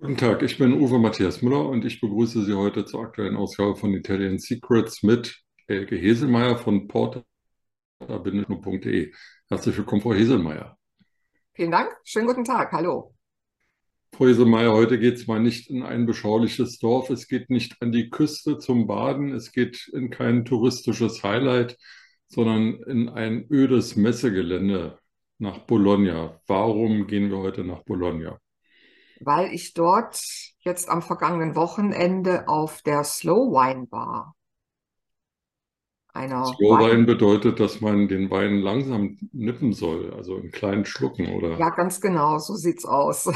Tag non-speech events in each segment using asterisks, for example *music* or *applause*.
Guten Tag, ich bin Uwe Matthias Müller und ich begrüße Sie heute zur aktuellen Ausgabe von Italian Secrets mit Elke Heselmeier von porta-de. Herzlich willkommen, Frau Heselmeier. Vielen Dank, schönen guten Tag, hallo. Frau Heselmeier, heute geht es mal nicht in ein beschauliches Dorf, es geht nicht an die Küste zum Baden, es geht in kein touristisches Highlight, sondern in ein ödes Messegelände nach Bologna. Warum gehen wir heute nach Bologna? Weil ich dort jetzt am vergangenen Wochenende auf der Slow Wine war. Einer Slow Wine bedeutet, dass man den Wein langsam nippen soll, also in kleinen Schlucken, oder? Ja, ganz genau, so sieht's aus. *laughs*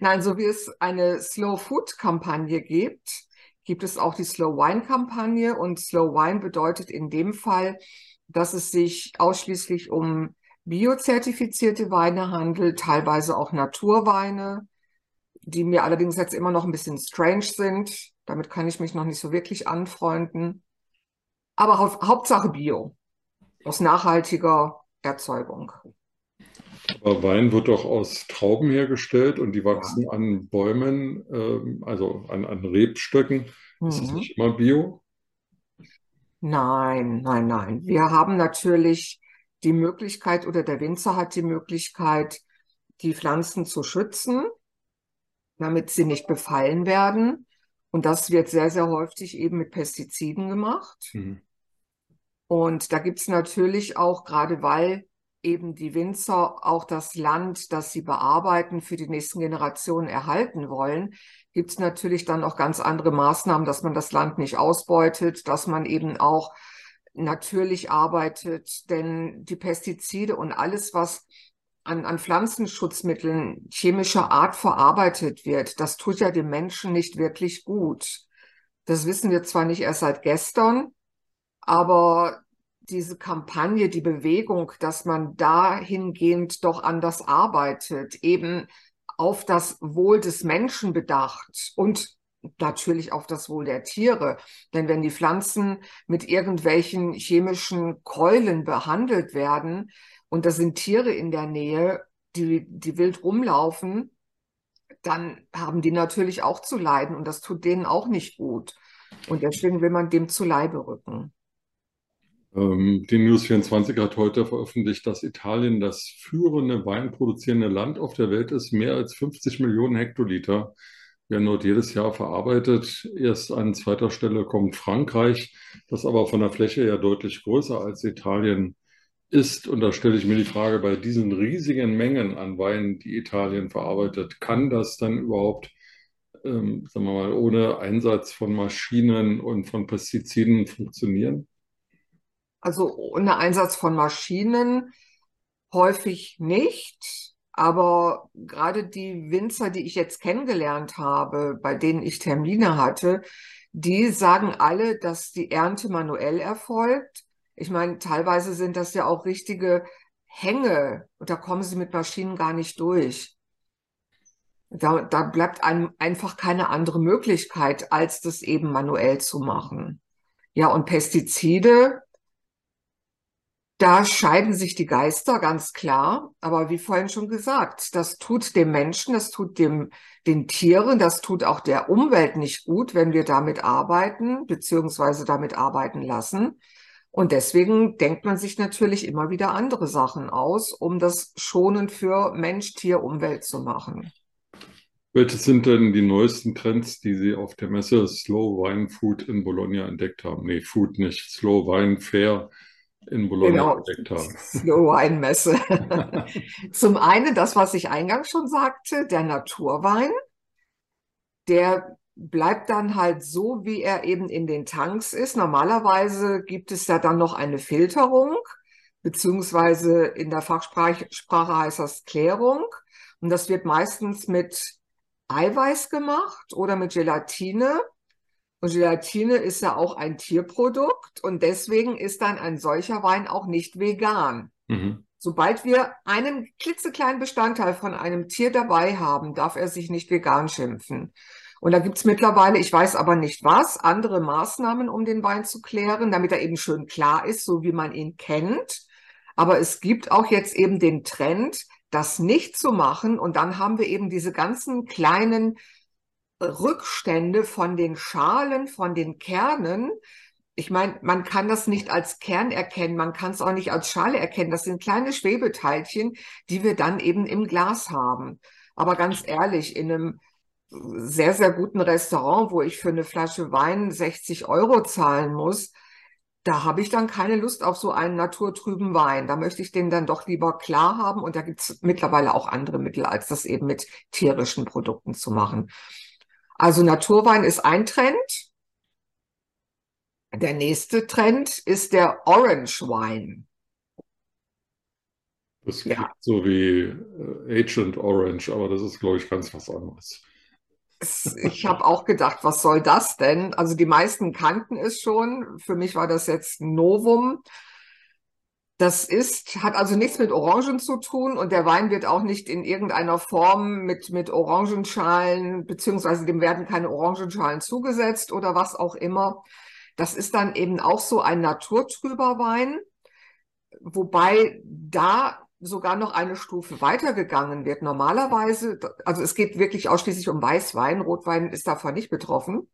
Nein, so wie es eine Slow Food Kampagne gibt, gibt es auch die Slow Wine Kampagne und Slow Wine bedeutet in dem Fall, dass es sich ausschließlich um biozertifizierte Weine handelt, teilweise auch Naturweine, die mir allerdings jetzt immer noch ein bisschen strange sind. Damit kann ich mich noch nicht so wirklich anfreunden. Aber hau Hauptsache Bio, aus nachhaltiger Erzeugung. Aber Wein wird doch aus Trauben hergestellt und die wachsen ja. an Bäumen, äh, also an, an Rebstöcken. Mhm. Ist das nicht immer Bio? Nein, nein, nein. Wir haben natürlich die Möglichkeit oder der Winzer hat die Möglichkeit, die Pflanzen zu schützen, damit sie nicht befallen werden. Und das wird sehr, sehr häufig eben mit Pestiziden gemacht. Mhm. Und da gibt es natürlich auch, gerade weil eben die Winzer auch das Land, das sie bearbeiten, für die nächsten Generationen erhalten wollen, gibt es natürlich dann auch ganz andere Maßnahmen, dass man das Land nicht ausbeutet, dass man eben auch natürlich arbeitet, denn die Pestizide und alles, was an, an Pflanzenschutzmitteln chemischer Art verarbeitet wird, das tut ja dem Menschen nicht wirklich gut. Das wissen wir zwar nicht erst seit gestern, aber diese Kampagne, die Bewegung, dass man dahingehend doch anders arbeitet, eben auf das Wohl des Menschen bedacht und natürlich auf das Wohl der Tiere. Denn wenn die Pflanzen mit irgendwelchen chemischen Keulen behandelt werden und da sind Tiere in der Nähe, die, die wild rumlaufen, dann haben die natürlich auch zu leiden und das tut denen auch nicht gut. Und deswegen will man dem zu Leibe rücken. Ähm, die News 24 hat heute veröffentlicht, dass Italien das führende weinproduzierende Land auf der Welt ist. Mehr als 50 Millionen Hektoliter werden dort jedes Jahr verarbeitet. Erst an zweiter Stelle kommt Frankreich, das aber von der Fläche ja deutlich größer als Italien ist. Und da stelle ich mir die Frage, bei diesen riesigen Mengen an Wein, die Italien verarbeitet, kann das dann überhaupt, ähm, sagen wir mal, ohne Einsatz von Maschinen und von Pestiziden funktionieren? Also ohne Einsatz von Maschinen häufig nicht. Aber gerade die Winzer, die ich jetzt kennengelernt habe, bei denen ich Termine hatte, die sagen alle, dass die Ernte manuell erfolgt. Ich meine, teilweise sind das ja auch richtige Hänge und da kommen sie mit Maschinen gar nicht durch. Da, da bleibt einem einfach keine andere Möglichkeit, als das eben manuell zu machen. Ja, und Pestizide, da scheiden sich die Geister ganz klar. Aber wie vorhin schon gesagt, das tut dem Menschen, das tut dem, den Tieren, das tut auch der Umwelt nicht gut, wenn wir damit arbeiten, beziehungsweise damit arbeiten lassen. Und deswegen denkt man sich natürlich immer wieder andere Sachen aus, um das schonend für Mensch, Tier, Umwelt zu machen. Welche sind denn die neuesten Trends, die Sie auf der Messe Slow Wine Food in Bologna entdeckt haben? Nee, Food nicht, Slow Wine Fair in Bologna genau, entdeckt haben. *laughs* Slow Wine Messe. *laughs* Zum einen das, was ich eingangs schon sagte, der Naturwein. Der bleibt dann halt so, wie er eben in den Tanks ist. Normalerweise gibt es ja dann noch eine Filterung, beziehungsweise in der Fachsprache heißt das Klärung. Und das wird meistens mit Eiweiß gemacht oder mit Gelatine. Und Gelatine ist ja auch ein Tierprodukt und deswegen ist dann ein solcher Wein auch nicht vegan. Mhm. Sobald wir einen klitzekleinen Bestandteil von einem Tier dabei haben, darf er sich nicht vegan schimpfen. Und da gibt's mittlerweile, ich weiß aber nicht was, andere Maßnahmen, um den Wein zu klären, damit er eben schön klar ist, so wie man ihn kennt. Aber es gibt auch jetzt eben den Trend, das nicht zu machen. Und dann haben wir eben diese ganzen kleinen Rückstände von den Schalen, von den Kernen. Ich meine, man kann das nicht als Kern erkennen, man kann es auch nicht als Schale erkennen. Das sind kleine Schwebeteilchen, die wir dann eben im Glas haben. Aber ganz ehrlich, in einem sehr, sehr guten Restaurant, wo ich für eine Flasche Wein 60 Euro zahlen muss, da habe ich dann keine Lust auf so einen naturtrüben Wein. Da möchte ich den dann doch lieber klar haben. Und da gibt es mittlerweile auch andere Mittel, als das eben mit tierischen Produkten zu machen. Also Naturwein ist ein Trend. Der nächste Trend ist der Orange Wine. Das klingt ja. so wie äh, Agent Orange, aber das ist, glaube ich, ganz was anderes. Ich habe auch gedacht, was soll das denn? Also die meisten kannten es schon. Für mich war das jetzt ein Novum. Das ist, hat also nichts mit Orangen zu tun und der Wein wird auch nicht in irgendeiner Form mit, mit Orangenschalen, beziehungsweise dem werden keine Orangenschalen zugesetzt oder was auch immer. Das ist dann eben auch so ein naturtrüber Wein, wobei da sogar noch eine Stufe weitergegangen wird. Normalerweise, also es geht wirklich ausschließlich um Weißwein, Rotwein ist davon nicht betroffen.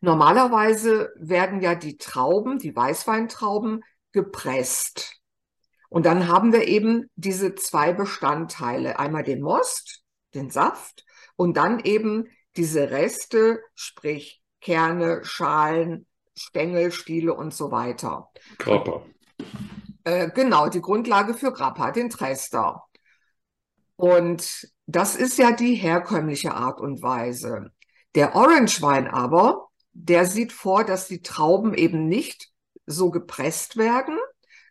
Normalerweise werden ja die Trauben, die Weißweintrauben, gepresst. Und dann haben wir eben diese zwei Bestandteile. Einmal den Most, den Saft und dann eben diese Reste, sprich Kerne, Schalen, Stängel, Stiele und so weiter. Grappa. Äh, genau, die Grundlage für Grappa, den Trester. Und das ist ja die herkömmliche Art und Weise. Der Orange Wein aber, der sieht vor, dass die Trauben eben nicht so gepresst werden,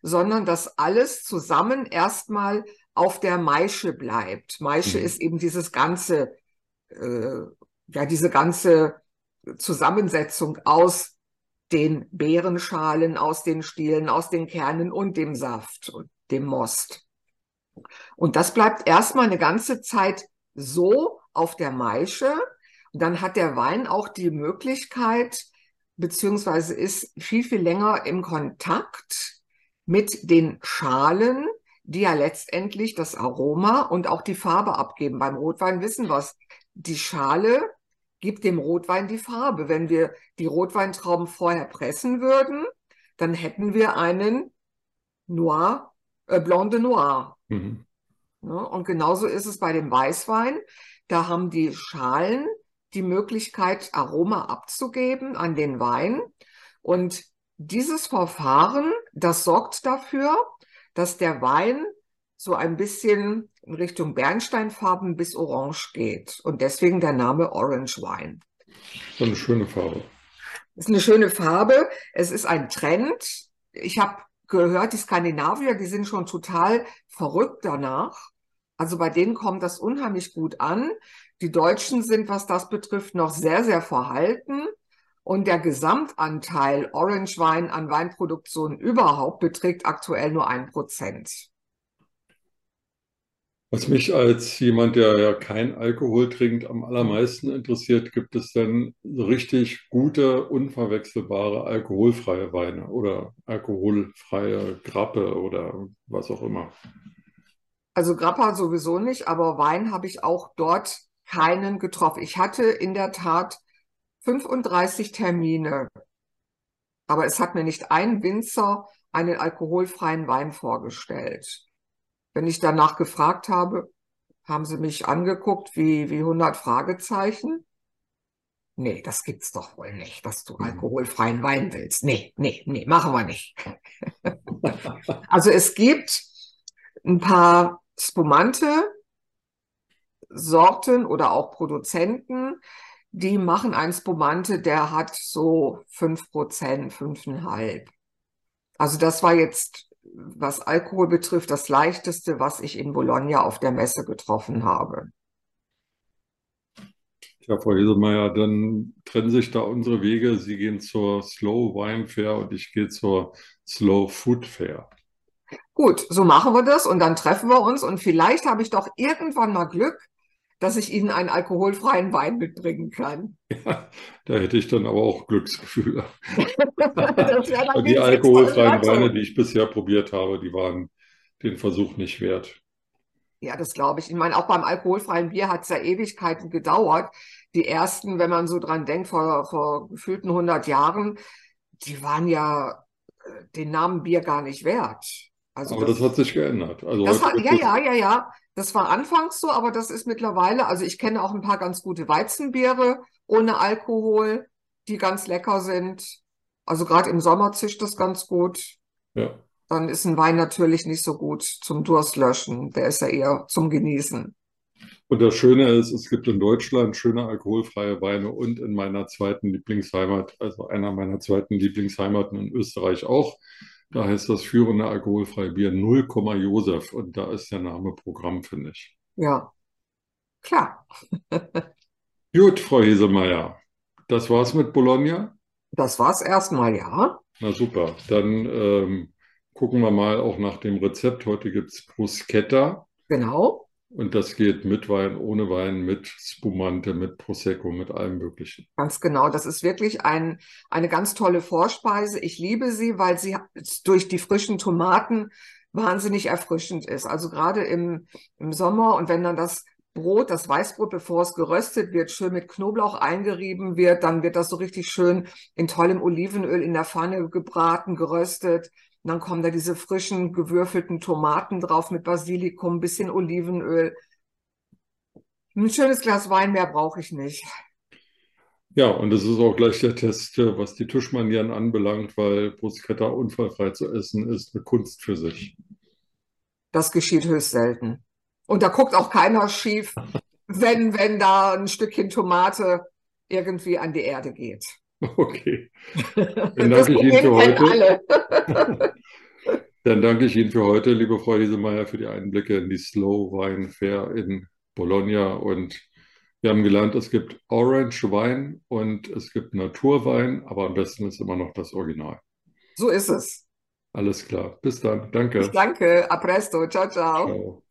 sondern dass alles zusammen erstmal auf der Maische bleibt. Maische mhm. ist eben dieses ganze, äh, ja, diese ganze Zusammensetzung aus den Beerenschalen, aus den Stielen, aus den Kernen und dem Saft und dem Most. Und das bleibt erstmal eine ganze Zeit so auf der Maische. Und dann hat der Wein auch die Möglichkeit, beziehungsweise ist viel, viel länger im Kontakt mit den Schalen, die ja letztendlich das Aroma und auch die Farbe abgeben. Beim Rotwein wissen wir es. Die Schale gibt dem Rotwein die Farbe. Wenn wir die Rotweintrauben vorher pressen würden, dann hätten wir einen Noir, äh, Blanc de Noir. Mhm. Ja, und genauso ist es bei dem Weißwein. Da haben die Schalen die Möglichkeit, Aroma abzugeben an den Wein. Und dieses Verfahren, das sorgt dafür, dass der Wein so ein bisschen in Richtung Bernsteinfarben bis Orange geht. Und deswegen der Name Orange Wine. So eine schöne Farbe. Es ist eine schöne Farbe. Es ist ein Trend. Ich habe gehört, die Skandinavier, die sind schon total verrückt danach. Also bei denen kommt das unheimlich gut an. Die Deutschen sind, was das betrifft, noch sehr, sehr verhalten. Und der Gesamtanteil Orange Wein an Weinproduktion überhaupt beträgt aktuell nur ein Prozent. Was mich als jemand, der ja kein Alkohol trinkt, am allermeisten interessiert, gibt es denn so richtig gute, unverwechselbare alkoholfreie Weine oder alkoholfreie Grappe oder was auch immer? Also Grappa sowieso nicht, aber Wein habe ich auch dort keinen getroffen. Ich hatte in der Tat 35 Termine, aber es hat mir nicht ein Winzer einen alkoholfreien Wein vorgestellt. Wenn ich danach gefragt habe, haben sie mich angeguckt wie, wie 100 Fragezeichen. Nee, das gibt's doch wohl nicht, dass du mhm. alkoholfreien Wein willst. Nee, nee, nee, machen wir nicht. *laughs* also es gibt ein paar Spumante Sorten oder auch Produzenten, die machen einen Spumante, der hat so 5%, 5,5%. Also das war jetzt was Alkohol betrifft, das leichteste, was ich in Bologna auf der Messe getroffen habe. Ja, Frau Heselmeier, dann trennen sich da unsere Wege. Sie gehen zur Slow Wine Fair und ich gehe zur Slow Food Fair. Gut, so machen wir das und dann treffen wir uns und vielleicht habe ich doch irgendwann mal Glück dass ich Ihnen einen alkoholfreien Wein mitbringen kann. Ja, da hätte ich dann aber auch Glücksgefühle. die alkoholfreien Weine, die ich bisher probiert habe, die waren den Versuch nicht wert. Ja, das glaube ich. Ich meine, auch beim alkoholfreien Bier hat es ja Ewigkeiten gedauert. Die ersten, wenn man so dran denkt, vor, vor gefühlten 100 Jahren, die waren ja äh, den Namen Bier gar nicht wert. Also aber das, das hat sich geändert. Also das hat, ja, ja, ja, ja. Das war anfangs so, aber das ist mittlerweile, also ich kenne auch ein paar ganz gute Weizenbiere ohne Alkohol, die ganz lecker sind. Also gerade im Sommer zischt das ganz gut. Ja. Dann ist ein Wein natürlich nicht so gut zum Durstlöschen. Der ist ja eher zum Genießen. Und das Schöne ist, es gibt in Deutschland schöne alkoholfreie Weine und in meiner zweiten Lieblingsheimat, also einer meiner zweiten Lieblingsheimaten in Österreich auch. Da heißt das führende alkoholfreie Bier 0, Josef und da ist der Name Programm, finde ich. Ja, klar. *laughs* Gut, Frau Hesemeyer, das war's mit Bologna? Das war's erstmal, ja. Na super, dann ähm, gucken wir mal auch nach dem Rezept. Heute gibt es Bruschetta. Genau. Und das geht mit Wein, ohne Wein, mit Spumante, mit Prosecco, mit allem Möglichen. Ganz genau. Das ist wirklich ein, eine ganz tolle Vorspeise. Ich liebe sie, weil sie durch die frischen Tomaten wahnsinnig erfrischend ist. Also gerade im, im Sommer und wenn dann das Brot, das Weißbrot, bevor es geröstet wird, schön mit Knoblauch eingerieben wird, dann wird das so richtig schön in tollem Olivenöl in der Pfanne gebraten, geröstet. Und dann kommen da diese frischen, gewürfelten Tomaten drauf mit Basilikum, ein bisschen Olivenöl. Ein schönes Glas Wein mehr brauche ich nicht. Ja, und das ist auch gleich der Test, was die Tischmanieren anbelangt, weil Bruschetta unfallfrei zu essen ist eine Kunst für sich. Das geschieht höchst selten. Und da guckt auch keiner schief, wenn, wenn da ein Stückchen Tomate irgendwie an die Erde geht. Okay. Dann danke ich Ihnen für heute. *laughs* Dann danke ich Ihnen für heute, liebe Frau Hiesemeyer, für die Einblicke in die Slow Wine Fair in Bologna. Und wir haben gelernt, es gibt Orange Wein und es gibt Naturwein, aber am besten ist immer noch das Original. So ist es. Alles klar. Bis dann. Danke. Ich danke. A presto. Ciao, ciao. Ciao.